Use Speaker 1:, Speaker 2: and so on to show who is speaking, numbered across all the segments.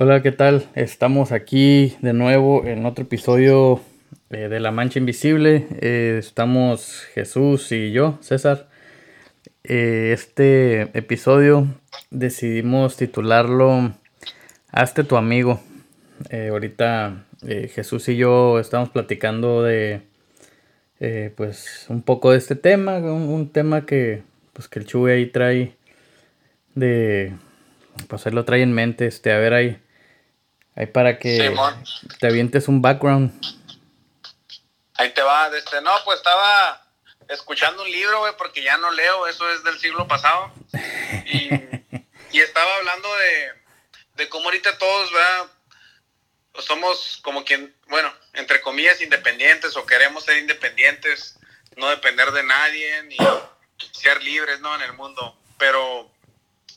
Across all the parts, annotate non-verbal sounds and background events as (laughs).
Speaker 1: Hola, ¿qué tal? Estamos aquí de nuevo en otro episodio eh, de La Mancha Invisible. Eh, estamos Jesús y yo, César. Eh, este episodio decidimos titularlo Hazte tu amigo. ahorita Jesús y yo estamos platicando de pues un poco de este tema, un, tema que pues que el Chuy ahí trae de pues él lo trae en mente, este, a ver ahí Ahí para que te avientes un background.
Speaker 2: Ahí te va, este, no, pues estaba escuchando un libro, güey, porque ya no leo, eso es del siglo pasado. (laughs) Y, estaba hablando de, de cómo ahorita todos, ¿verdad? Pues somos como quien, bueno, entre comillas, independientes o queremos ser independientes, no depender de nadie, ni ser libres, ¿no? En el mundo. Pero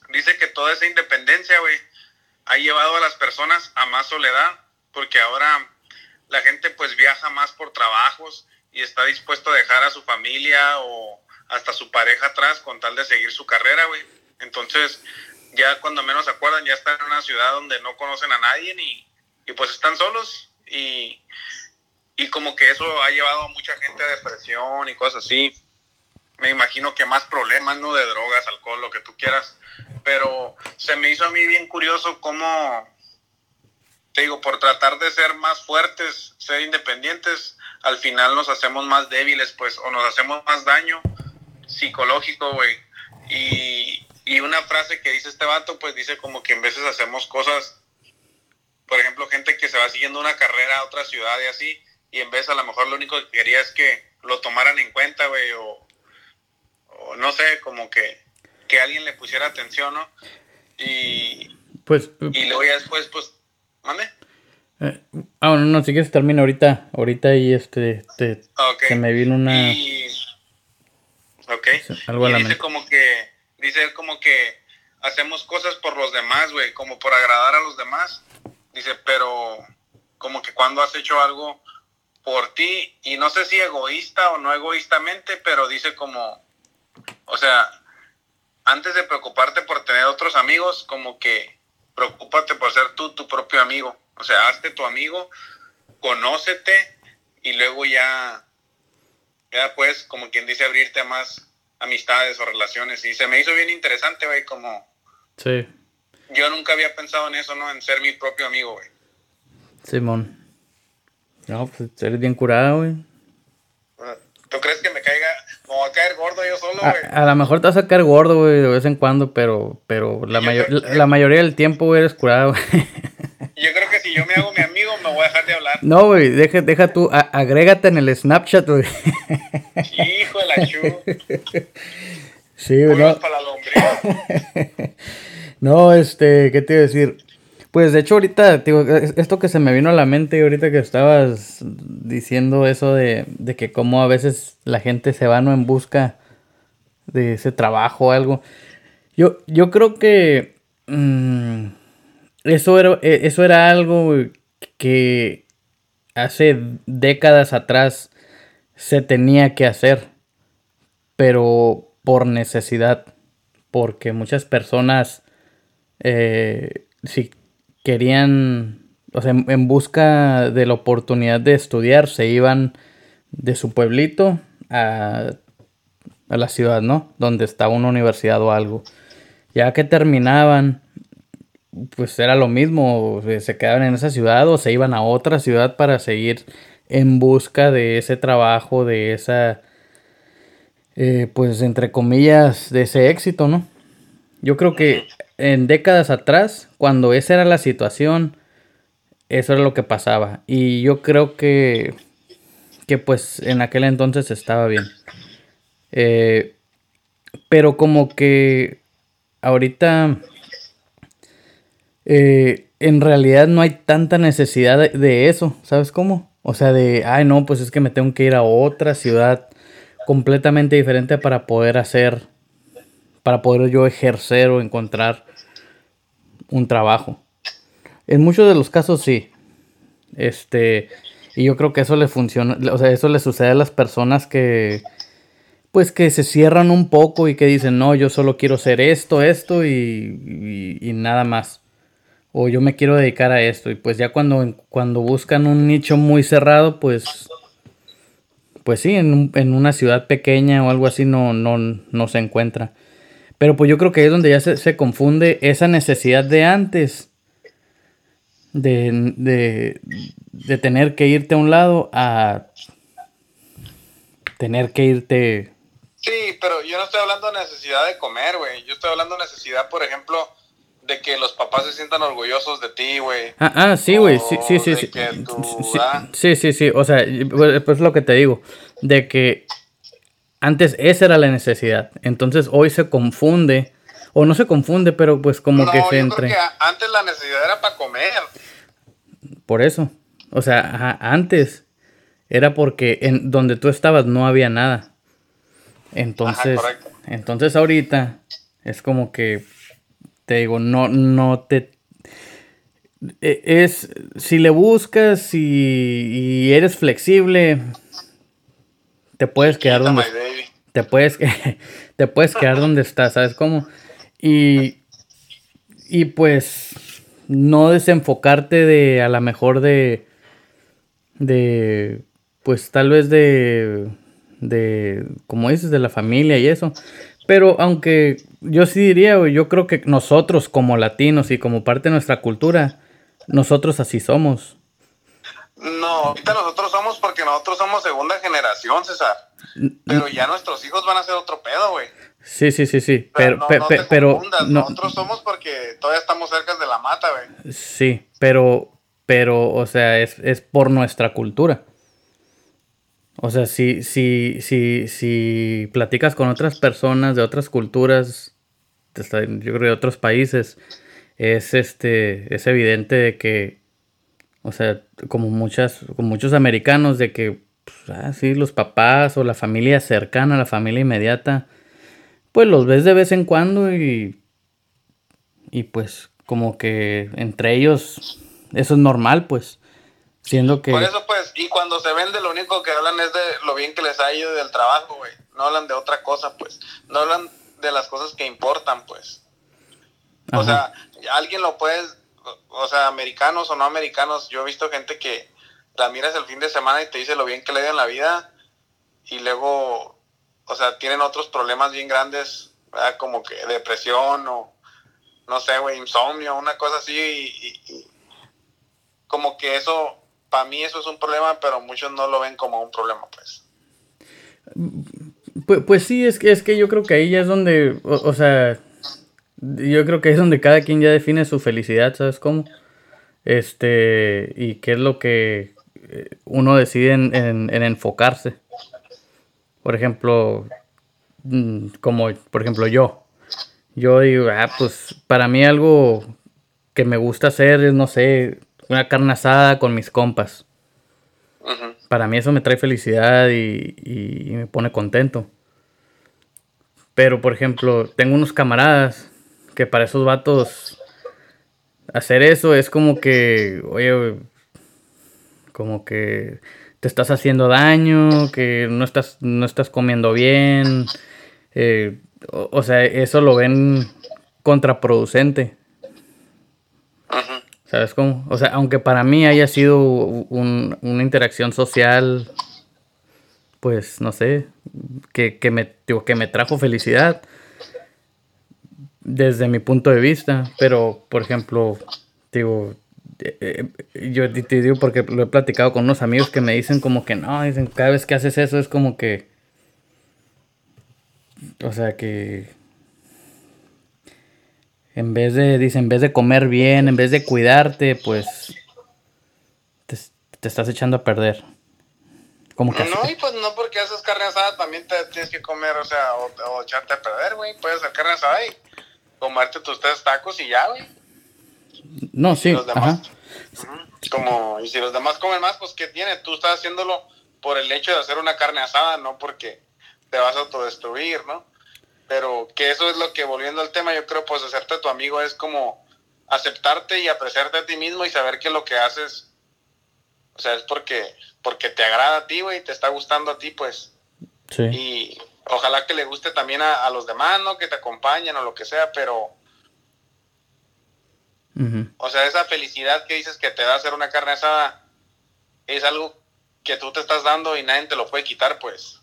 Speaker 2: dice que toda esa independencia, güey, ha llevado a las personas a más soledad, porque ahora la gente pues viaja más por trabajos y está dispuesto a dejar a su familia o hasta su pareja atrás con tal de seguir su carrera, güey. Entonces, ya cuando menos se acuerdan, ya están en una ciudad donde no conocen a nadie y, y pues están solos y, y como que eso ha llevado a mucha gente a depresión y cosas así. Me imagino que más problemas, ¿no? De drogas, alcohol, lo que tú quieras pero se me hizo a mí bien curioso cómo, te digo, por tratar de ser más fuertes, ser independientes, al final nos hacemos más débiles, pues, o nos hacemos más daño psicológico, güey. Y, y una frase que dice este vato, pues dice como que en veces hacemos cosas, por ejemplo, gente que se va siguiendo una carrera a otra ciudad y así, y en vez a lo mejor lo único que quería es que lo tomaran en cuenta, güey, o, o no sé, como que que alguien le pusiera atención, ¿no? Y,
Speaker 1: pues,
Speaker 2: y luego ya después, pues, mande.
Speaker 1: Eh, ah, no, no, si quieres termina ahorita, ahorita y este, te, se me vino una...
Speaker 2: Y, ok, algo y dice como que, dice como que hacemos cosas por los demás, güey, como por agradar a los demás, dice, pero como que cuando has hecho algo por ti, y no sé si egoísta o no egoístamente, pero dice como, o sea, antes de preocuparte por tener otros amigos, como que preocúpate por ser tú tu propio amigo. O sea, hazte tu amigo, conócete y luego ya, ya puedes, como quien dice, abrirte a más amistades o relaciones. Y se me hizo bien interesante, güey, como...
Speaker 1: Sí.
Speaker 2: Yo nunca había pensado en eso, ¿no? En ser mi propio amigo, güey.
Speaker 1: Simón. No, pues eres bien curado, güey.
Speaker 2: ¿Tú crees que me caiga me voy a caer gordo yo solo, güey.
Speaker 1: A, lo mejor te vas a caer gordo, güey, de vez en cuando, pero, pero la, la mayoría del tiempo, güey, eres curado, güey. (laughs)
Speaker 2: Yo creo que si yo me hago mi amigo, me voy a dejar de hablar.
Speaker 1: No, güey, deja, deja tú, agrégate en el Snapchat, güey.
Speaker 2: Hijo de la chu. (laughs)
Speaker 1: Sí, güey, no. (laughs) no, este, ¿qué te iba a decir? Pues de hecho ahorita, digo, esto que se me vino a la mente ahorita que estabas diciendo eso de, de que como a veces la gente se va no en busca de ese trabajo o algo. Yo, yo creo que mm, eso, era, e, eso era algo que hace décadas atrás se tenía que hacer, pero por necesidad, porque muchas personas, eh, si querían, o sea, en, busca de la oportunidad de estudiar, se iban de su pueblito a, a la ciudad, ¿no? Donde estaba una universidad o algo. Ya que terminaban, pues era lo mismo, se quedaban en esa ciudad o se iban a otra ciudad para seguir en busca de ese trabajo, de esa, eh, pues entre comillas, de ese éxito, ¿no? Yo creo que en décadas atrás, cuando esa era la situación, eso era lo que pasaba. Y yo creo que, que pues en aquel entonces estaba bien. Eh, pero como que ahorita eh, en realidad no hay tanta necesidad de, de, eso, ¿sabes cómo? O sea, de, ay no, pues es que me tengo que ir a otra ciudad completamente diferente para poder hacer para poder yo ejercer o encontrar un trabajo. En muchos de los casos sí. Este, y yo creo que eso le funciona, o sea, eso le sucede a las personas que pues que se cierran un poco y que dicen, "No, yo solo quiero ser esto, esto y, y, nada más." o yo me quiero dedicar a esto. Y pues ya cuando, cuando buscan un nicho muy cerrado, pues, pues sí, en, en una ciudad pequeña o algo así no, no, no se encuentra. Pero pues yo creo que es donde ya se, se confunde esa necesidad de antes. De, de, de tener que irte a un lado a tener que irte.
Speaker 2: Sí, pero yo no estoy hablando de necesidad de comer, güey. Yo estoy hablando de necesidad, por ejemplo, de que los papás se sientan orgullosos de ti, güey.
Speaker 1: Ah, ah, sí, güey. Sí, sí, sí. Sí. sí, sí, sí. O sea, pues, pues lo que te digo. De que antes esa era la necesidad. Entonces hoy se confunde. O no se confunde, pero pues como que se entre.
Speaker 2: Creo que antes la necesidad era para comer.
Speaker 1: Por eso. O sea, antes era porque en donde tú estabas no había nada. Entonces, entonces ahorita es como que te digo, no, no te e, es si le buscas y, eres flexible, te puedes quedar donde te puedes (laughs) te puedes quedar donde estás, ¿sabes cómo? Y y pues no desenfocarte de a lo mejor de de pues tal vez de, de, como dices, de la familia y eso. Pero aunque yo sí diría, yo creo que nosotros como latinos y como parte de nuestra cultura, nosotros así somos.
Speaker 2: No, ahorita nosotros somos porque nosotros somos segunda generación, César. Pero ya nuestros hijos van a ser otro pedo, güey.
Speaker 1: Sí, sí, sí, sí. Pero, no, pero,
Speaker 2: nosotros somos porque todavía estamos cerca de la mata, güey.
Speaker 1: Sí, pero, pero, o sea, es, es por nuestra cultura. O sea, si, si, si, si platicas con otras personas de otras culturas, yo creo de otros países, es este, es evidente de que, o sea, como muchas, como muchos americanos, de que, pues, ah, sí, los papás o la familia cercana, la familia inmediata, pues los ves de vez en cuando y, y pues como que entre ellos eso es normal, pues. Siendo que...
Speaker 2: Por eso, pues, y cuando se vende, lo único que hablan es de lo bien que les ha ido del trabajo, güey. No hablan de otra cosa, pues. No hablan de las cosas que importan, pues. O sea, alguien lo puede, o sea, americanos o no americanos, yo he visto gente que la miras el fin de semana y te dice lo bien que le ido en la vida y luego, o sea, tienen otros problemas bien grandes, como que depresión o, no sé, güey, insomnio, una cosa así y como que eso para mí eso es un problema, pero muchos no lo ven como un problema, pues.
Speaker 1: Pues, pues sí, es que, es que yo creo que ahí ya es donde, o, sea, yo creo que es donde cada quien ya define su felicidad, ¿sabes cómo? Este, y qué es lo que eh, uno decide en, en, enfocarse. Por ejemplo, mm, como por ejemplo yo. Yo digo, ah, pues para mí algo que me gusta hacer es, no sé, una carne asada con mis compas. Para mí eso me trae felicidad y, me pone contento. Pero, por ejemplo, tengo unos camaradas que para esos vatos hacer eso es como que, oye, como que te estás haciendo daño, que no estás, no estás comiendo bien. Eh, o, sea, eso lo ven contraproducente. ¿Sabes cómo? O sea, aunque para mí haya sido una interacción social, pues no sé, que, me, que me trajo felicidad desde mi punto de vista. Pero, por ejemplo, digo, eh, eh, yo te digo porque lo he platicado con unos amigos que me dicen como que no, dicen, cada vez que haces eso es como que, o sea, que en vez de, dice, en vez de comer bien, en vez de cuidarte, pues te, estás echando a perder.
Speaker 2: Como que no, y pues no porque haces carne asada también te tienes que comer, o sea, o, echarte a perder, güey. Puedes hacer carne asada y comerte tus tres tacos y ya, güey.
Speaker 1: No, sí.
Speaker 2: ajá. Como, y si los demás comen más, pues ¿qué tiene? Tú estás haciéndolo por el hecho de hacer una carne asada, no porque te vas a autodestruir, ¿no? pero que eso es lo que, volviendo al tema, yo creo, pues hacerte tu amigo es como aceptarte y apreciarte a ti mismo y saber que lo que haces, o sea, es porque, porque te agrada a ti, güey, te está gustando a ti, pues. Sí. Y ojalá que le guste también a, los demás, ¿no? Que te acompañen o lo que sea, pero O sea, esa felicidad que dices que te da hacer una carne asada es algo que tú te estás dando y nadie te lo puede quitar, pues.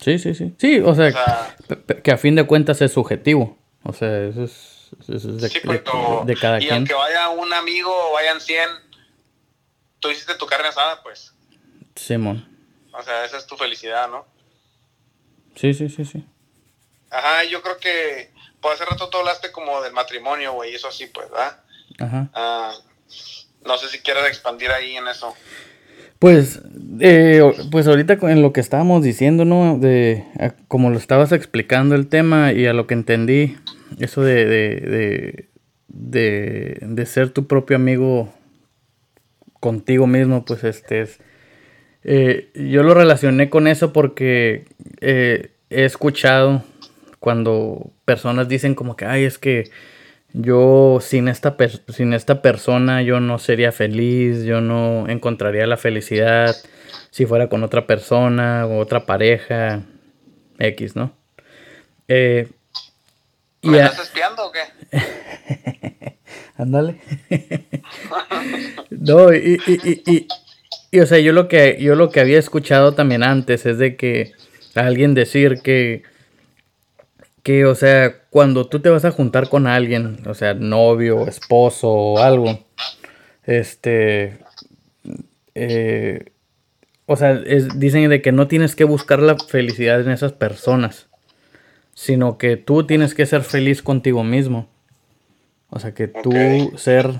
Speaker 1: Sí, sí, sí. Sí, o sea, que a fin de cuentas es subjetivo. O sea, eso es,
Speaker 2: de, cada quien. Y aunque vaya un amigo o vayan 100, tú hiciste tu carne asada, pues.
Speaker 1: Simón.
Speaker 2: O sea, esa es tu felicidad, ¿no?
Speaker 1: Sí, sí, sí, sí.
Speaker 2: Ajá, yo creo que, pues hace rato tú hablaste como del matrimonio, güey, eso sí, pues, ¿verdad? Ajá. Ah, no sé si quieres expandir ahí en eso.
Speaker 1: Pues, eh, pues ahorita en lo que estábamos diciendo, ¿no? De como lo estabas explicando el tema y a lo que entendí, eso de, de, de, de, ser tu propio amigo contigo mismo, pues este es... Eh, yo lo relacioné con eso porque eh, he escuchado cuando personas dicen como que, ay, es que yo sin esta, sin esta persona yo no sería feliz, yo no encontraría la felicidad si fuera con otra persona o otra pareja X, ¿no?
Speaker 2: Eh, ¿Me estás espiando o qué? (laughs)
Speaker 1: Ándale. (laughs) no, y, y, y, y, o sea, yo lo que yo lo que había escuchado también antes es de que alguien decir que que, o sea, cuando tú te vas a juntar con alguien, o sea, novio, esposo o algo, este, eh, o sea, dicen de que no tienes que buscar la felicidad en esas personas, sino que tú tienes que ser feliz contigo mismo. O sea, que tú ser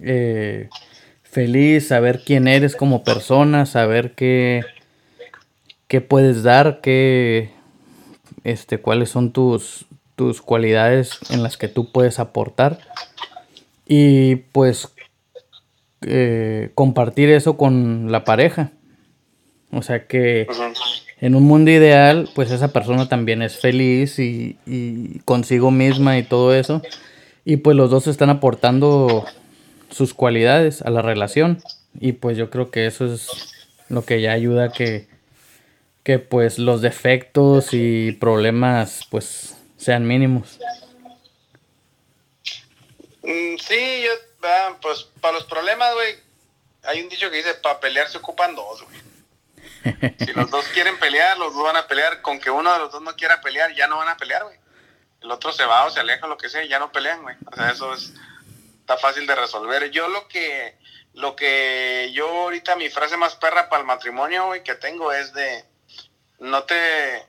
Speaker 1: eh, feliz, saber quién eres como persona, saber qué, qué puedes dar, qué, este, cuáles son tus, tus cualidades en las que tú puedes aportar y pues eh, compartir eso con la pareja. O sea que en un mundo ideal, pues esa persona también es feliz y, y, consigo misma y todo eso. Y pues los dos están aportando sus cualidades a la relación. Y pues yo creo que eso es lo que ya ayuda a que que pues los defectos y problemas pues sean mínimos.
Speaker 2: Mm, sí, yo, pues para los problemas, güey, hay un dicho que dice, para pelear se ocupan dos, güey. Si los dos quieren pelear, los dos van a pelear. Con que uno de los dos no quiera pelear, ya no van a pelear, güey. El otro se va o se aleja, lo que sea, ya no pelean, güey. O sea, eso es, está fácil de resolver. Yo lo que, lo que yo ahorita, mi frase más perra para el matrimonio, güey, que tengo es de, no te,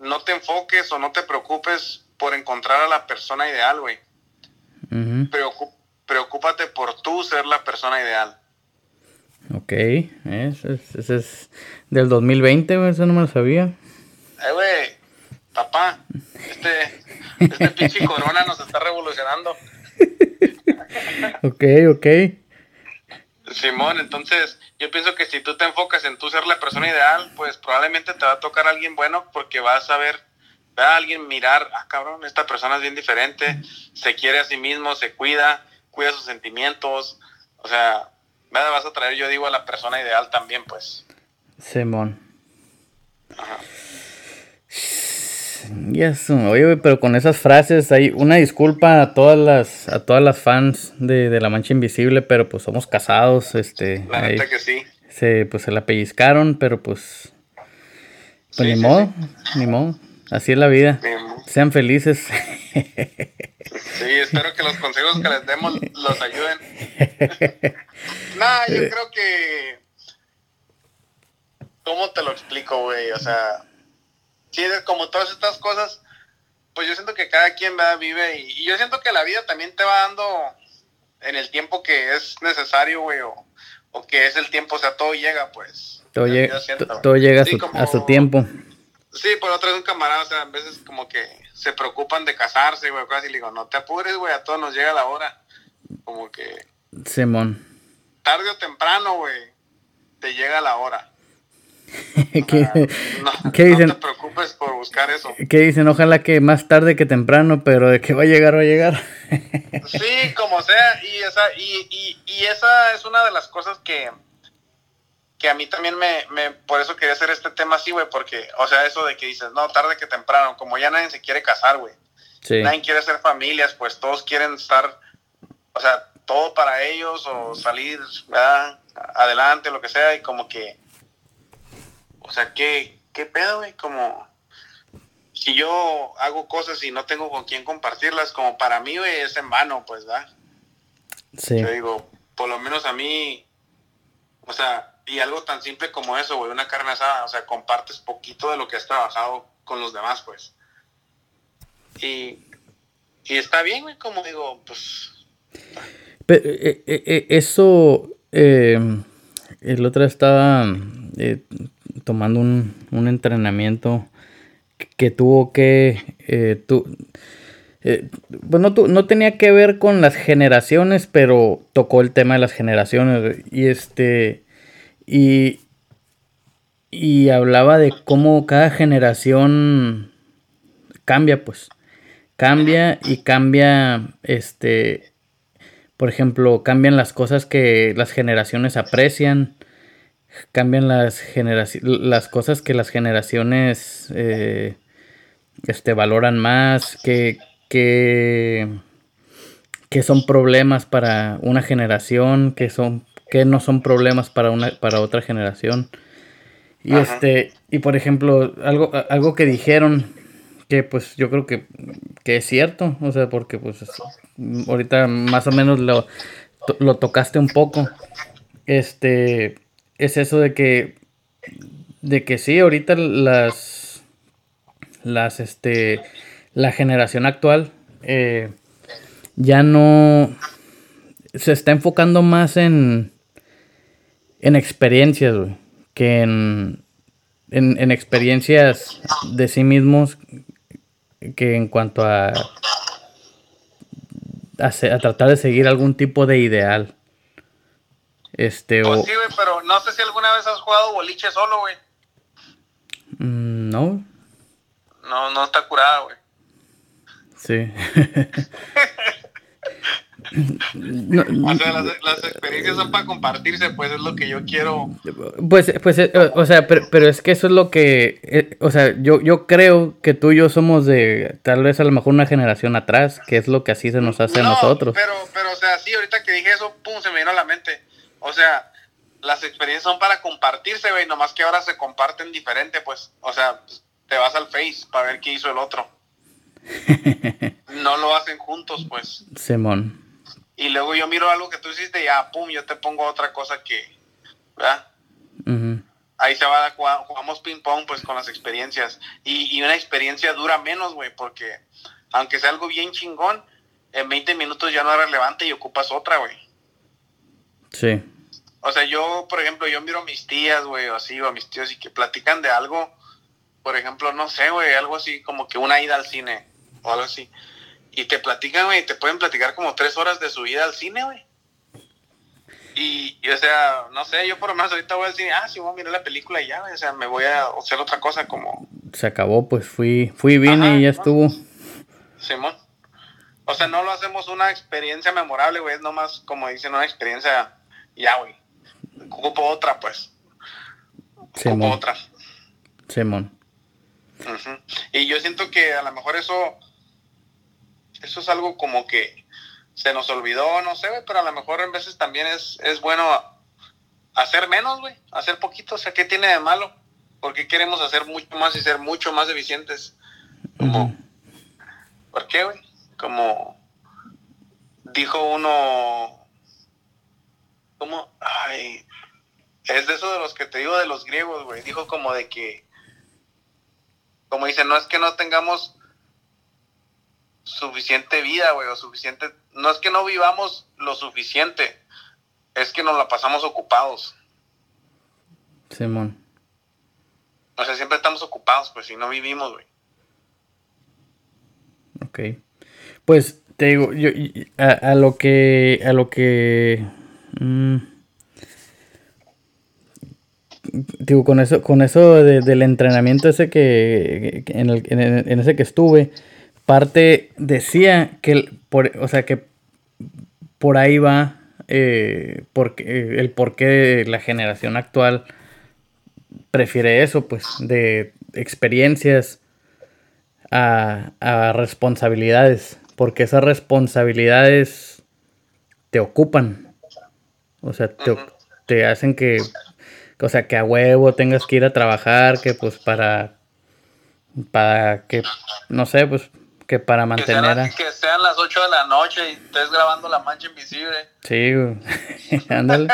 Speaker 2: no te enfoques o no te preocupes por encontrar a la persona ideal, güey. preocúpate por tú ser la persona ideal.
Speaker 1: Ok, ese es, del 2020, güey, eso no me lo sabía.
Speaker 2: Eh, güey, papá, este, este (laughs) pinche corona nos está revolucionando. (laughs) (laughs)
Speaker 1: ok, ok.
Speaker 2: Simón, entonces yo pienso que si tú te enfocas en tú ser la persona ideal, pues probablemente te va a tocar alguien bueno porque vas a ver a alguien mirar, ah, cabrón, esta persona es bien diferente, se quiere a sí mismo, se cuida, cuida sus sentimientos, o sea, vas a traer, yo digo, a la persona ideal también, pues.
Speaker 1: Simón. Ajá. Yes, oye, pero con esas frases hay una disculpa a todas las a todas las fans de, La Mancha Invisible, pero pues somos casados, este.
Speaker 2: La neta que sí.
Speaker 1: Se, pues se la pellizcaron, pero pues. Pues ni modo, ni modo. Así es la vida. Sean felices.
Speaker 2: Sí, espero que los consejos que les demos los ayuden. (laughs) nah, yo creo que. ¿Cómo te lo explico, güey? O sea sí, como todas estas cosas, pues yo siento que cada quien va, vive y, yo siento que la vida también te va dando en el tiempo que es necesario, güey, o, que es el tiempo, o sea, todo llega, pues.
Speaker 1: Todo, llega, todo llega a, su, tiempo.
Speaker 2: Sí, por otra vez un camarada, o sea, a veces como que se preocupan de casarse, güey, cosas y le digo, no te apures, güey, a todos nos llega la hora. Como que...
Speaker 1: Simón.
Speaker 2: Tarde o temprano, güey, te llega la hora. (laughs) (laughs)
Speaker 1: ¿Qué,
Speaker 2: no, dicen? No te preocupes por buscar eso.
Speaker 1: ¿Qué dicen? Ojalá que más tarde que temprano, pero de que va a llegar, va a llegar. (laughs)
Speaker 2: sí, como sea, y esa, y, y, esa es una de las cosas que, que a mí también me, me, por eso quería hacer este tema así, güey, porque, o sea, eso de que dices, no, tarde que temprano, como ya nadie se quiere casar, güey. Nadie quiere hacer familias, pues todos quieren estar o sea, todo para ellos o salir, ¿verdad? Adelante, lo que sea, y como que, o sea, ¿qué, qué pedo, güey? Como, si yo hago cosas y no tengo con quién compartirlas, como para mí, güey, es en vano, pues, ¿verdad? Sí. Yo digo, por lo menos a mí, o sea, y algo tan simple como eso, güey, una carne asada, o sea, compartes poquito de lo que has trabajado con los demás, pues. Y, y está bien, güey, como digo, pues...
Speaker 1: Pero, eh, eh, eh, eso, el otro estaba tomando un, un, entrenamiento que tuvo que... Tu, pues no, no, tenía que ver con las generaciones, pero tocó el tema de las generaciones. Y este. Y, y hablaba de cómo cada generación cambia, pues. Cambia y cambia, este, por ejemplo, cambian las cosas que las generaciones aprecian, cambian las, las cosas que las generaciones eh, este, valoran más, que, que, que son problemas para una generación, que son que no son problemas para una para otra generación. Y este, y por ejemplo, algo algo que dijeron que pues yo creo que, que es cierto, o sea, porque pues ahorita más o menos lo, lo tocaste un poco. Este es eso de que de que sí, ahorita las las este la generación actual eh, ya no se está enfocando más en en experiencias, que en, en, experiencias de sí mismos que en cuanto a, a, tratar de seguir algún tipo de ideal. Este,
Speaker 2: pues sí, güey, pero no sé si alguna vez has jugado boliche solo, güey.
Speaker 1: Mm, no.
Speaker 2: No, no está curada, güey.
Speaker 1: Sí. (laughs)
Speaker 2: o sea, las, experiencias son para compartirse, pues es lo que yo quiero.
Speaker 1: Pues, pues eh, o sea, pero, es que eso es lo que, eh, o sea, yo, yo creo que tú y yo somos de tal vez a lo mejor una generación atrás, que es lo que así se nos hace a nosotros.
Speaker 2: Pero, pero, o sea, sí, ahorita que dije eso, pum, se me vino a la mente. O sea, las experiencias son para compartirse, güey, nomás que ahora se comparten diferente, pues, o sea, te vas al Face para ver qué hizo el otro. (laughs) no lo hacen juntos, pues.
Speaker 1: Simón
Speaker 2: y luego yo miro algo que tú hiciste y ya, pum, yo te pongo otra cosa que, ¿verdad? Ahí se va, a jugamos ping pong pues con las experiencias y, y una experiencia dura menos, güey, porque aunque sea algo bien chingón, en 20 minutos ya no es relevante y ocupas otra, güey.
Speaker 1: Sí.
Speaker 2: O sea, yo, por ejemplo, yo miro a mis tías, güey, o así, o a mis tíos y que platican de algo, por ejemplo, no sé, güey, algo así como que una ida al cine o algo así. Y te platican, güey, te pueden platicar como tres horas de su vida al cine, güey. Y, o sea, no sé, yo por lo menos ahorita voy al cine, ah, sí, voy a mirar la película y ya, o sea, me voy a hacer otra cosa como...
Speaker 1: Se acabó, pues fui, fui, vine y ya estuvo.
Speaker 2: Simón. O sea, no lo hacemos una experiencia memorable, güey, es nomás, como dicen, una experiencia, ya, güey. Ocupo otra, pues. Ocupo otra.
Speaker 1: Simón.
Speaker 2: Y yo siento que a lo mejor eso eso es algo como que se nos olvidó, no sé, pero a lo mejor en veces también es, es bueno hacer menos, güey, hacer poquito, o sea, ¿qué tiene de malo? ¿Por qué queremos hacer mucho más y ser mucho más eficientes? Como, ¿por qué, güey? Como dijo uno, ¿cómo? Ay, es de eso de los que te digo de los griegos, güey, dijo como de que, como dice, no es que no tengamos suficiente vida, güey, o suficiente... No es que no vivamos lo suficiente, es que nos la pasamos ocupados.
Speaker 1: Simón.
Speaker 2: O sea, siempre estamos ocupados, pues, si no vivimos, güey.
Speaker 1: Ok. Pues, te digo, yo, a, lo que... A lo que... Mm, digo, con eso, con eso del entrenamiento ese que, en, ese que estuve, parte decía que, por, o sea, que por ahí va eh, porque, eh, el porqué de la generación actual prefiere eso, pues, de experiencias a, responsabilidades, porque esas responsabilidades te ocupan. O sea, te, te hacen que, o sea, que a huevo tengas que ir a trabajar, que pues para, para que, no sé, pues que para mantener
Speaker 2: que sean, que sean las 8 de la noche y estés grabando La Mancha Invisible.
Speaker 1: Sí, (laughs) ándale.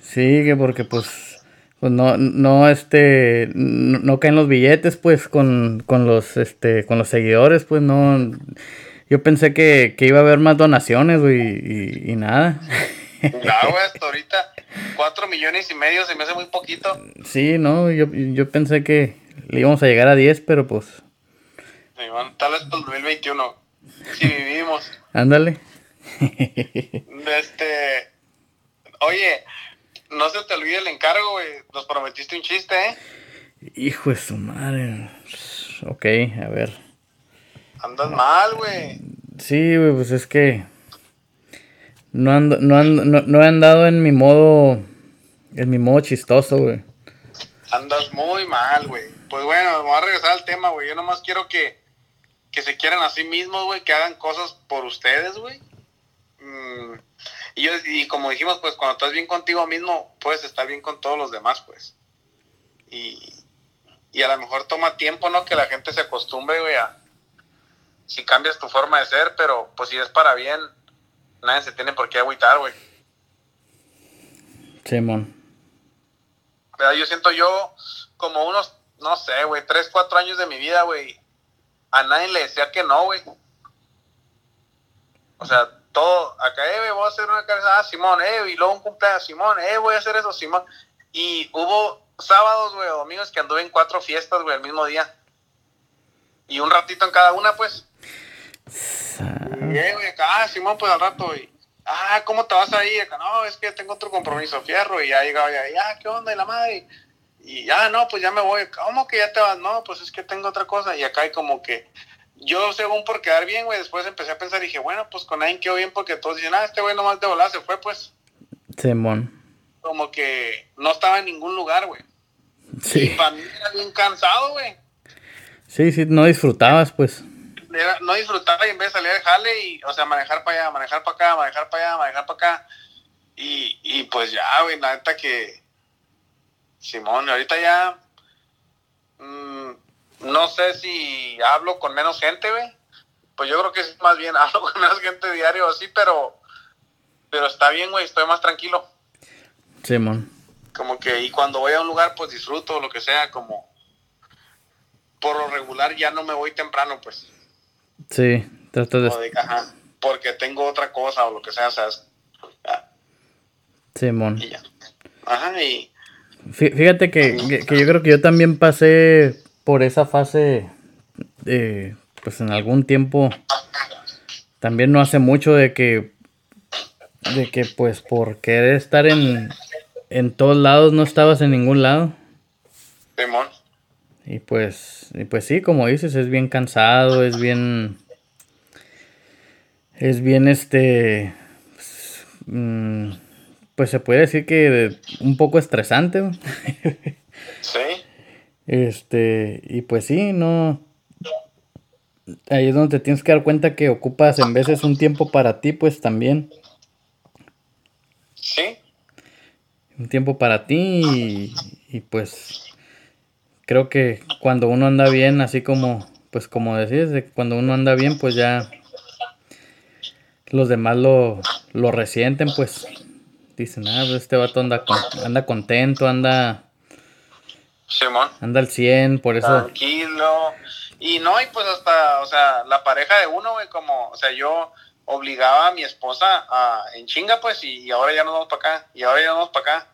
Speaker 1: sí, que porque pues, pues no, no, este, no, caen los billetes, pues, con, con los, este, con los seguidores, pues, no, yo pensé que, que iba a haber más donaciones, güey, y, y, nada.
Speaker 2: No, (laughs) güey, hasta ahorita 4 millones y medio se me hace muy poquito.
Speaker 1: Sí, no, yo, yo pensé que le íbamos a llegar a 10, pero pues
Speaker 2: tal vez para el 2021. Si vivimos.
Speaker 1: Ándale.
Speaker 2: este. Oye, no se te olvide el encargo, güey. Nos prometiste un chiste, ¿eh?
Speaker 1: Hijo de su madre. Ok, a ver.
Speaker 2: Andas mal, güey.
Speaker 1: Sí, güey, pues es que. No, ando, no, ando, no, no he andado en mi modo. En mi modo chistoso, güey.
Speaker 2: Andas muy mal, güey. Pues bueno, vamos a regresar al tema, güey. Yo nomás quiero que que se quieran a sí mismos, güey, que hagan cosas por ustedes, güey. Mm, y, y como dijimos, pues cuando estás bien contigo mismo, puedes estar bien con todos los demás, pues. Y, y a lo mejor toma tiempo, ¿no? Que la gente se acostumbre, güey, a si cambias tu forma de ser, pero pues si es para bien, nadie se tiene por qué agüitar, güey.
Speaker 1: Simón.
Speaker 2: Yo siento yo como unos, no sé, güey, tres, cuatro años de mi vida, güey, a nadie le decía que no, güey. O sea, todo, acá, eh, voy a hacer una cabeza, ah, Simón, eh, y luego un cumpleaños, Simón, eh, voy a hacer eso, Simón. Y hubo sábados, güey, o domingos que anduve en cuatro fiestas, güey, el mismo día. Y un ratito en cada una, pues. Güey, acá, ah, Simón, pues al rato, güey. Ah, ¿cómo te vas ahí? Acá, no, es que tengo otro compromiso, fierro, y ya llegaba, ya, ya, ¿qué onda? Y la madre, y ya, no, pues ya me voy. ¿Cómo que ya te vas? No, pues es que tengo otra cosa. Y acá hay como que yo, según por quedar bien, güey, después empecé a pensar y dije, bueno, pues con alguien quedó bien porque todos dicen, ah, este güey nomás de volar se fue, pues.
Speaker 1: Simón.
Speaker 2: Como que no estaba en ningún lugar, güey. Sí. Y para mí era bien cansado, güey.
Speaker 1: Sí, sí, no disfrutabas, pues.
Speaker 2: No disfrutaba y en vez de salir de jale y, o sea, manejar para allá, manejar para acá, manejar para allá, manejar para acá. Y, y pues ya, güey, la neta que Simón, ahorita ya mm, no sé si hablo con menos gente, güey. Pues yo creo que es más bien (laughs) hablo con menos gente diario así, pero pero está bien, güey, estoy más tranquilo.
Speaker 1: Simón.
Speaker 2: Como que y cuando voy a un lugar pues disfruto lo que sea, como por lo regular ya no me voy temprano, pues.
Speaker 1: Sí, trato de...
Speaker 2: ajá, porque tengo otra cosa o lo que sea, o sea,
Speaker 1: Simón.
Speaker 2: Ajá, y
Speaker 1: Fíjate que, que, yo creo que yo también pasé por esa fase, pues en algún tiempo, también no hace mucho de que, de que pues por querer estar en, en todos lados no estabas en ningún lado. Y pues, y pues sí, como dices, es bien cansado, es bien, es bien este, pues, mm, pues se puede decir que un poco estresante.
Speaker 2: sí.
Speaker 1: Este, y pues sí, no. Ahí es donde te tienes que dar cuenta que ocupas en veces un tiempo para ti, pues también.
Speaker 2: Sí.
Speaker 1: Un tiempo para ti y, y pues creo que cuando uno anda bien, así como, pues como decís, cuando uno anda bien, pues ya los demás lo, lo resienten, pues Dicen, ah, pues este vato anda, anda contento, anda...
Speaker 2: Simón.
Speaker 1: Anda al 100, por eso...
Speaker 2: Tranquilo. Y no, y pues hasta, o sea, la pareja de uno, güey, como, o sea, yo obligaba a mi esposa a, en chinga, pues, y, ahora ya nos vamos para acá, y ahora ya nos vamos para acá,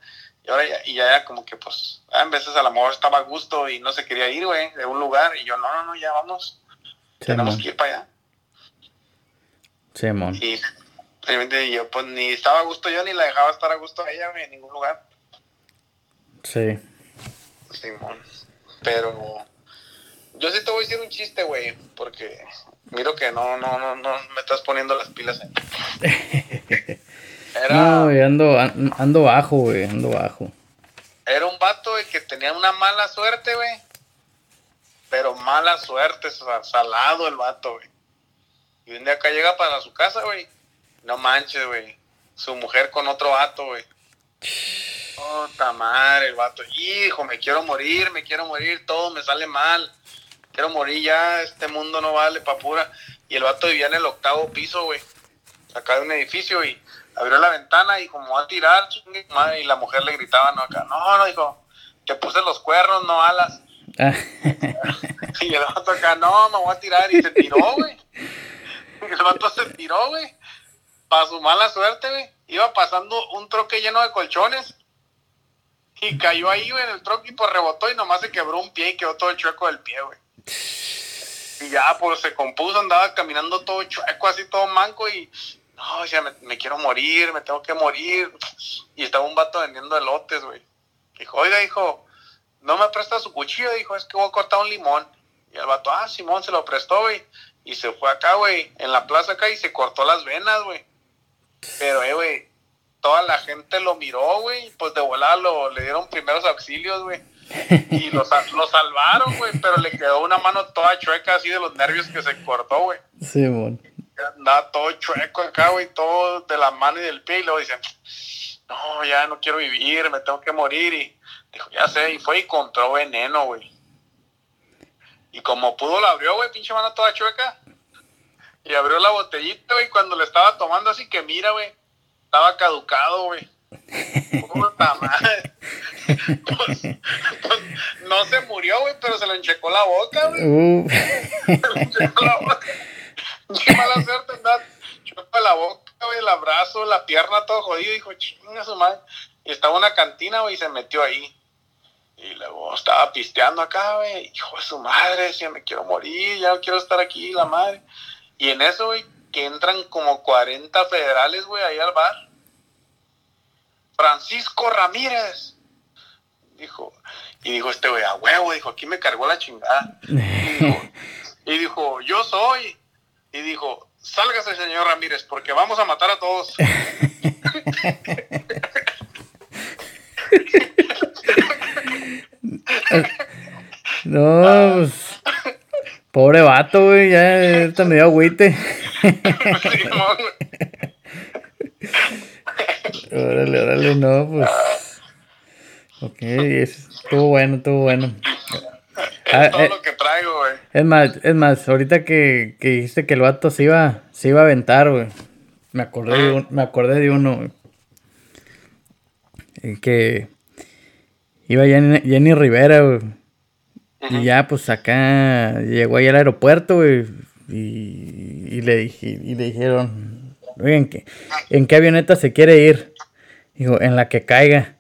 Speaker 2: y ahora ya, y ya era como que, pues, ah, en veces a lo mejor estaba a gusto y no se quería ir, güey, de un lugar, y yo, no, no, no, ya vamos, tenemos que ir para allá.
Speaker 1: Simón.
Speaker 2: y yo pues ni estaba a gusto yo ni la dejaba estar a gusto a ella en ningún lugar.
Speaker 1: Sí.
Speaker 2: Simón. Pero yo sí te voy a decir un chiste, güey, porque miro que no, no, no, no me estás poniendo las pilas. (laughs)
Speaker 1: Era, no, güey, ando, ando bajo, güey, ando bajo.
Speaker 2: Era un vato, güey, que tenía una mala suerte, güey. Pero mala suerte, salado el vato, güey. Y un día acá llega para su casa, güey No manches, güey. Su mujer con otro vato, güey. Puta madre, el vato. Hijo, me quiero morir, me quiero morir, todo me sale mal. Quiero morir ya, este mundo no vale pa' pura. Y el vato vivía en el octavo piso, güey. Acá de un edificio y abrió la ventana y como va a tirar, y la mujer le gritaba, no, acá, no, no, dijo, te puse los cuernos, no alas. (laughs) y el vato acá, no, me voy a tirar, y se tiró, güey. (laughs) El vato se tiró, güey. Para su mala suerte, güey. Iba pasando un troque lleno de colchones. Y cayó ahí, güey, en el troque y pues rebotó y nomás se quebró un pie y quedó todo chueco del pie, güey. Y ya, pues se compuso, andaba caminando todo chueco, así todo manco y no, ya me, quiero morir, me tengo que morir. Y estaba un vato vendiendo elotes, güey. Dijo, oiga, hijo, no me presta su cuchillo, dijo, es que voy a cortar un limón. Y el vato, ah, Simón se lo prestó, güey. Y se fue acá, güey, en la plaza acá y se cortó las venas, güey. Pero, eh, güey, toda la gente lo miró, güey. Pues de volada lo, le dieron primeros auxilios, güey. Y lo, lo salvaron, güey. Pero le quedó una mano toda chueca así de los nervios que se cortó, güey.
Speaker 1: Bueno.
Speaker 2: Andaba todo chueco acá, güey, todo de la mano y del pie. Y luego dicen, no, ya no quiero vivir, me tengo que morir. Y dijo, ya sé. Y fue y encontró veneno, güey. Y como pudo, la abrió, güey, pinche mano toda chueca. Y abrió la botellita, güey, cuando le estaba tomando así que mira, güey, estaba caducado, güey. Puta madre. Pues, pues, no se murió, güey, pero se le enchecó la boca, güey. Uh. se le enchecó la boca. Qué (laughs) mala suerte, andar. Chupa la boca, güey, el abrazo, la pierna, todo jodido. Dijo, chinga su madre. Y estaba una cantina, güey, y se metió ahí. Y luego estaba pisteando acá, güey. Hijo de su madre, decía, me quiero morir, ya no quiero estar aquí, la madre. Y en eso, güey, que entran como 40 federales, güey, ahí al bar. Francisco Ramírez. Dijo, y dijo este güey, a huevo, dijo, aquí me cargó la chingada. Y dijo, (laughs) y dijo, yo soy. Y dijo, sálgase, señor Ramírez, porque vamos a matar a todos. (laughs)
Speaker 1: No, pues. Pobre vato, güey, ya está medio agüite. órale, órale, no, pues. Ok, estuvo bueno, estuvo bueno.
Speaker 2: Es ah, todo eh, lo que traigo.
Speaker 1: Es más, es más, ahorita que, que dijiste que el vato se iba, se iba a aventar, güey. Me acordé de, un, me acordé de uno, güey. Que iba Jenny, Jenny Rivera, güey. Y ya, pues acá llegó ahí al aeropuerto, güey. Y, y, le, dije, y le dijeron, oigan, ¿en qué, ¿en qué avioneta se quiere ir? Dijo, en la que caiga.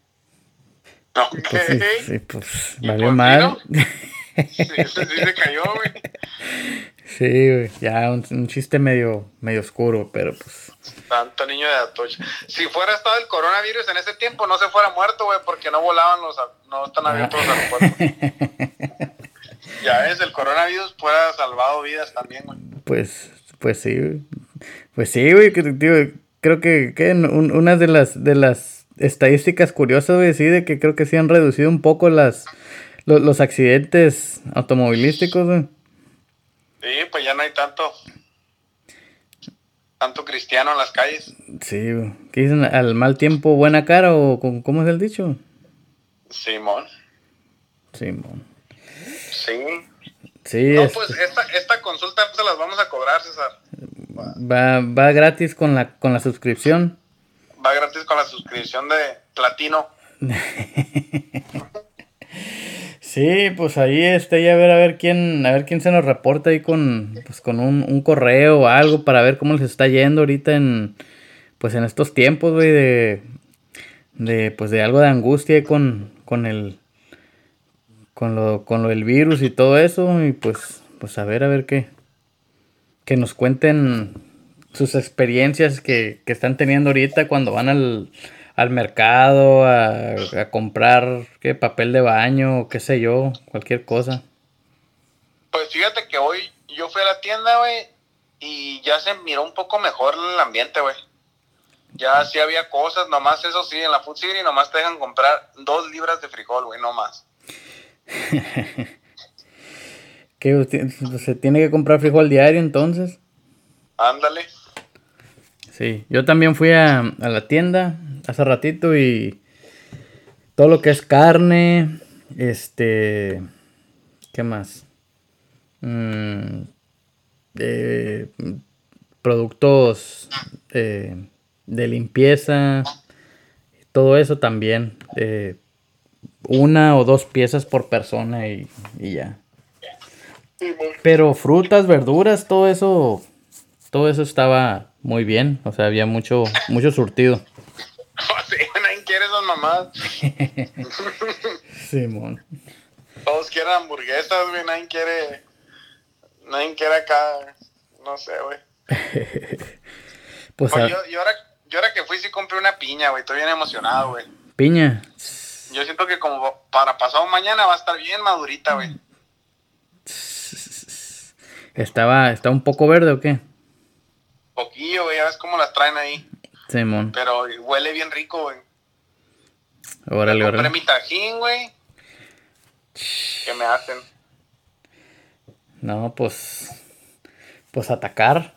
Speaker 2: Okay.
Speaker 1: Pues, sí, sí, pues (laughs) valió mal. (laughs)
Speaker 2: Sí, sí, se cayó, güey.
Speaker 1: Sí, güey, ya un, un, chiste medio, medio oscuro, pero pues.
Speaker 2: Tanto niño de Atocha. Si fuera estado el coronavirus en ese tiempo, no se fuera muerto, güey, porque no volaban los. No están abiertos los aeropuertos. ya ves, el coronavirus fuera salvado vidas también, güey.
Speaker 1: Pues, pues sí, güey. Pues sí, güey, que, creo que, que un, una de las, de las estadísticas curiosas, güey, sí, de que creo que sí han reducido un poco las los, los accidentes automovilísticos, güey.
Speaker 2: Sí, pues ya no hay tanto tanto cristiano en las calles.
Speaker 1: Sí, ¿qué dicen? ¿Al mal tiempo buena cara o cómo es el dicho?
Speaker 2: Simón.
Speaker 1: Simón.
Speaker 2: Sí.
Speaker 1: Sí.
Speaker 2: No, pues esta, esta consulta se las vamos a cobrar, César.
Speaker 1: Va, va gratis con la, con la suscripción.
Speaker 2: Va gratis con la suscripción de platino. (laughs)
Speaker 1: Sí, pues ahí este, ya a ver, a ver quién, a ver quién se nos reporta ahí con, pues con un, un correo o algo para ver cómo les está yendo ahorita en, pues en estos tiempos, güey, de, de, pues de algo de angustia con, con el, con lo, con lo del virus y todo eso, y pues, pues a ver, a ver qué, que nos cuenten sus experiencias que, que están teniendo ahorita cuando van al, al mercado a, comprar ¿qué? papel de baño, qué sé yo, cualquier cosa.
Speaker 2: Pues fíjate que hoy yo fui a la tienda, güey, y ya se miró un poco mejor el ambiente, güey. Ya sí había cosas, nomás eso sí, en la Food City nomás te dejan comprar dos libras de frijol, güey, no más. (laughs)
Speaker 1: ¿Qué? ¿Se tiene que comprar frijol diario entonces?
Speaker 2: Ándale.
Speaker 1: Sí, yo también fui a, a la tienda hace ratito y todo lo que es carne, este, ¿qué más? Mm, eh, productos eh, de limpieza, todo eso también. eh, una o dos piezas por persona y, y ya. Pero frutas, verduras, todo eso, todo eso estaba muy bien. O sea, había mucho, mucho surtido.
Speaker 2: Mamás. (laughs)
Speaker 1: Simón.
Speaker 2: Todos quieren hamburguesas, güey. Nadie quiere. Nadie quiere acá. No sé, güey. (laughs)
Speaker 1: Pues
Speaker 2: Oye,
Speaker 1: a-
Speaker 2: yo, yo ahora, yo ahora que fui sí compré una piña, güey. Estoy bien emocionado, güey.
Speaker 1: piña.
Speaker 2: Yo siento que como para pasado mañana va a estar bien madurita, güey. (laughs)
Speaker 1: Estaba, está un poco verde o qué?
Speaker 2: Poquillo, güey. Ya ves cómo las traen ahí.
Speaker 1: Simón.
Speaker 2: Pero huele bien rico, güey.
Speaker 1: Órale,
Speaker 2: Compré
Speaker 1: órale.
Speaker 2: mi tajín, güey. ¿Qué me hacen?
Speaker 1: No, pues. Pues atacar.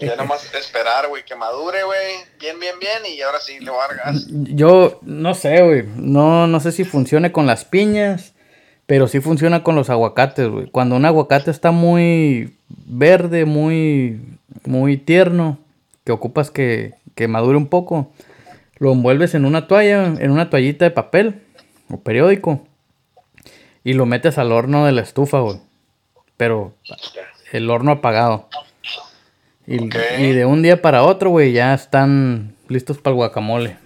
Speaker 2: Ya (laughs) nomás esperar, güey, que madure, güey. Bien, bien, bien. Y ahora sí, le voy a dar gas.
Speaker 1: Yo no sé, güey. No, no sé si funcione con las piñas, pero sí funciona con los aguacates, güey. Cuando un aguacate está muy verde, muy, muy tierno, que ocupas que, que madure un poco, lo envuelves en una toalla, en una toallita de papel o periódico y lo metes al horno de la estufa, güey. Pero el horno apagado. Y, y de un día para otro, güey, ya están listos para el guacamole.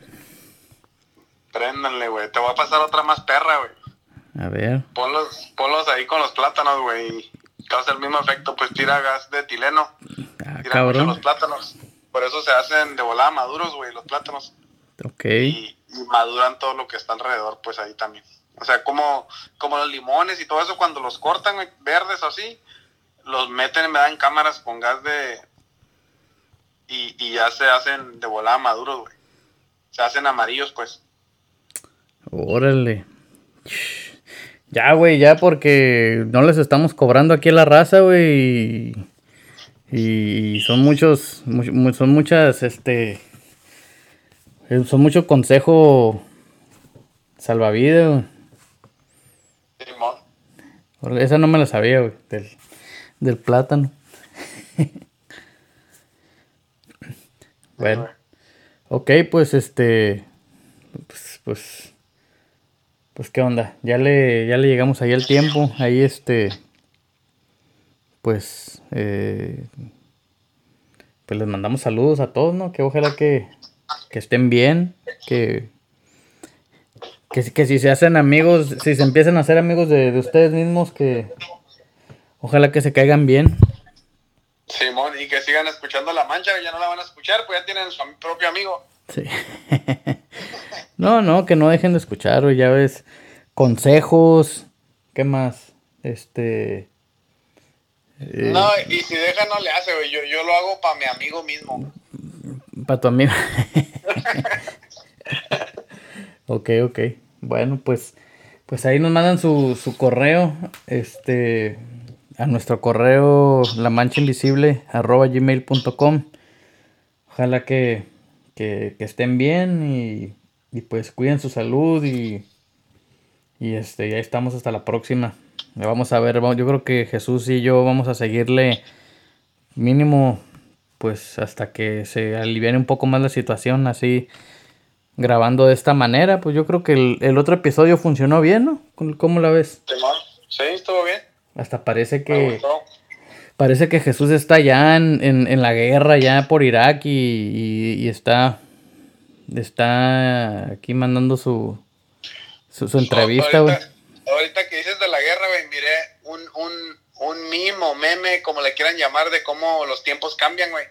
Speaker 2: Préndanle, güey. Te voy a pasar otra más perra, güey.
Speaker 1: A ver.
Speaker 2: Ponlos, ponlos ahí con los plátanos, güey. Causa el mismo efecto, pues tira gas de etileno.
Speaker 1: Ah,
Speaker 2: Tira mucho
Speaker 1: cabrón.
Speaker 2: los plátanos. Por eso se hacen de volada maduros, güey, los plátanos.
Speaker 1: Ok.
Speaker 2: Y, y maduran todo lo que está alrededor, pues ahí también. O sea, como, como los limones y todo eso, cuando los cortan, verdes o así, los meten, me dan cámaras con gas de... Y, y ya se hacen de volada maduros, güey. Se hacen amarillos, pues.
Speaker 1: Órale. Ya, güey, ya porque no les estamos cobrando aquí a la raza, güey. Y, y son muchos, mu- mu- son muchas, este, son mucho consejo salvavidas, güey.
Speaker 2: Simón.
Speaker 1: Esa no me la sabía, güey, del, del plátano. (laughs) bueno. Ok, pues este. Pues, pues. Pues qué onda. Ya le, ya le llegamos ahí al tiempo. Ahí este. Pues. eh, pues les mandamos saludos a todos, ¿no? Que ojalá que, que estén bien. Que. Que, si- que si se hacen amigos, si se empiezan a hacer amigos de, de ustedes mismos, que. Ojalá que se caigan bien.
Speaker 2: Simón, y que sigan escuchando La Mancha, ya no la van a escuchar, pues ya tienen su propio amigo.
Speaker 1: Sí. (laughs) no, no, que no dejen de escuchar, ya ves. Consejos. ¿Qué más? Este. eh,
Speaker 2: No, y si deja no le hace, güey, yo, yo lo hago para mi amigo mismo.
Speaker 1: Para tu amigo. (laughs) ok, ok. Bueno, pues. Pues ahí nos mandan su, su correo. Este. A nuestro correo la mancha invisible arroba gmail.com. Ojalá que, que, estén bien y, y pues cuiden su salud y, y este, ya estamos hasta la próxima. Vamos a ver, yo creo que Jesús y yo vamos a seguirle mínimo pues hasta que se aliviane un poco más la situación así grabando de esta manera. Pues yo creo que el, el otro episodio funcionó bien, ¿no? ¿Cómo- ¿Cómo la ves?
Speaker 2: Sí, estuvo bien.
Speaker 1: Hasta parece que... Parece que Jesús está ya en, en- en la guerra, ya por Irak y, y- y está, está aquí mandando su, su, su entrevista, güey.
Speaker 2: ahorita, ahorita que dices de la guerra, güey, miré un, un, un meme o meme, como le quieran llamar, de cómo los tiempos cambian, güey.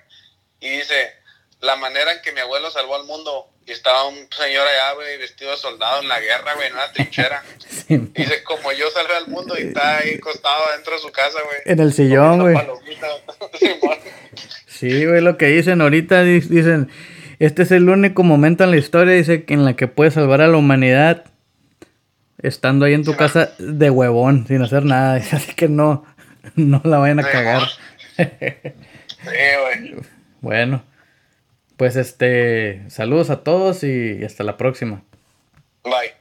Speaker 2: Y dice, la manera en que mi abuelo salvó al mundo. Y estaba un señor allá, güey, vestido de soldado en la guerra, güey, en una trinchera. (laughs)
Speaker 1: Sí,
Speaker 2: dice, como yo salvé al mundo y está ahí acostado dentro de su casa, güey.
Speaker 1: en el sillón, güey. (laughs) Sí, güey, lo que dicen ahorita, di- dicen, este es el único momento en la historia, dice, en la que puedes salvar a la humanidad estando ahí en tu casa de huevón, sin hacer nada. (laughs) Así que no, (laughs) no la vayan a
Speaker 2: Sí,
Speaker 1: cagar.
Speaker 2: Sí, güey. (laughs)
Speaker 1: Bueno, Pues este, saludos a todos y hasta la próxima.
Speaker 2: Bye.